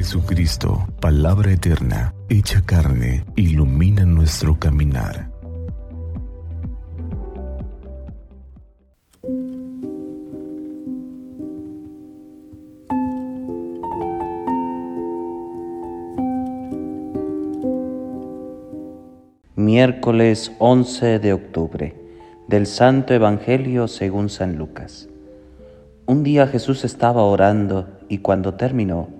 Jesucristo, palabra eterna, hecha carne, ilumina nuestro caminar. Miércoles 11 de octubre del Santo Evangelio según San Lucas. Un día Jesús estaba orando y cuando terminó,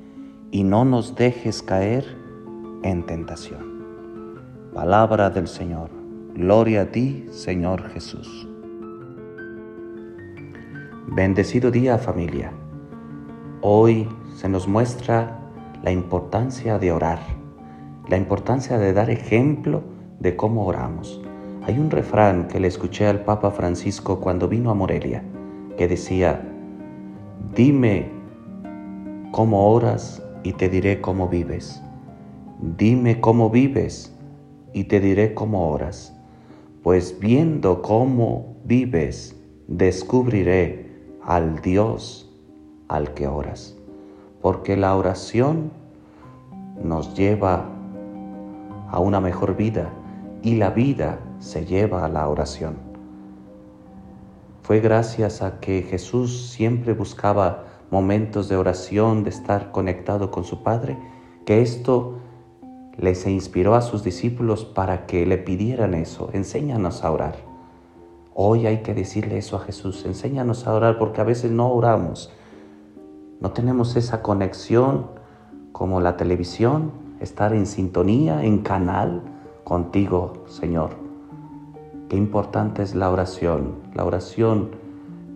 y no nos dejes caer en tentación. Palabra del Señor. Gloria a ti, Señor Jesús. Bendecido día familia. Hoy se nos muestra la importancia de orar, la importancia de dar ejemplo de cómo oramos. Hay un refrán que le escuché al Papa Francisco cuando vino a Morelia que decía, dime cómo oras y te diré cómo vives. Dime cómo vives y te diré cómo oras. Pues viendo cómo vives, descubriré al Dios al que oras. Porque la oración nos lleva a una mejor vida y la vida se lleva a la oración. Fue gracias a que Jesús siempre buscaba momentos de oración, de estar conectado con su Padre, que esto les inspiró a sus discípulos para que le pidieran eso, enséñanos a orar. Hoy hay que decirle eso a Jesús, enséñanos a orar porque a veces no oramos, no tenemos esa conexión como la televisión, estar en sintonía, en canal contigo, Señor. Qué importante es la oración. La oración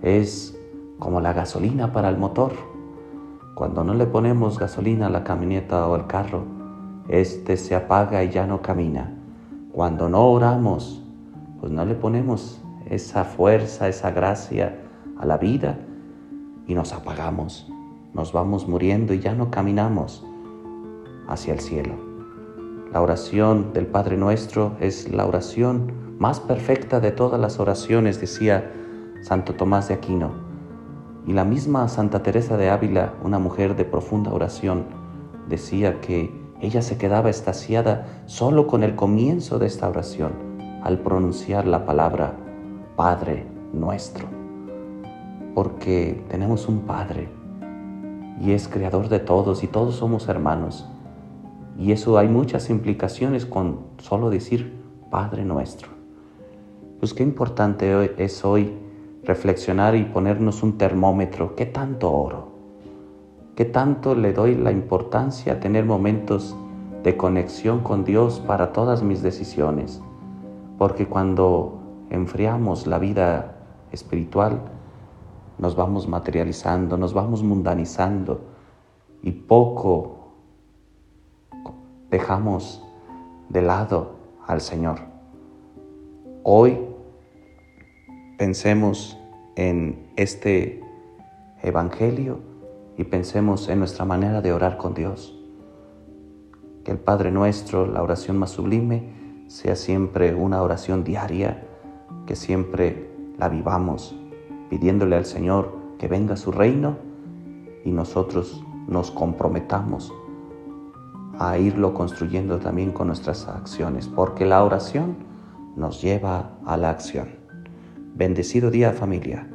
es como la gasolina para el motor. Cuando no le ponemos gasolina a la camioneta o al carro, este se apaga y ya no camina. Cuando no oramos, pues no le ponemos esa fuerza, esa gracia a la vida y nos apagamos. Nos vamos muriendo y ya no caminamos hacia el cielo. La oración del Padre Nuestro es la oración más perfecta de todas las oraciones, decía Santo Tomás de Aquino. Y la misma Santa Teresa de Ávila, una mujer de profunda oración, decía que ella se quedaba estasiada solo con el comienzo de esta oración, al pronunciar la palabra Padre nuestro. Porque tenemos un Padre y es creador de todos y todos somos hermanos. Y eso hay muchas implicaciones con solo decir Padre nuestro. Pues qué importante es hoy reflexionar y ponernos un termómetro. ¿Qué tanto oro? ¿Qué tanto le doy la importancia a tener momentos de conexión con Dios para todas mis decisiones? Porque cuando enfriamos la vida espiritual, nos vamos materializando, nos vamos mundanizando y poco dejamos de lado al Señor. Hoy pensemos en este Evangelio y pensemos en nuestra manera de orar con Dios. Que el Padre nuestro, la oración más sublime, sea siempre una oración diaria, que siempre la vivamos pidiéndole al Señor que venga su reino y nosotros nos comprometamos a irlo construyendo también con nuestras acciones, porque la oración nos lleva a la acción. Bendecido día familia.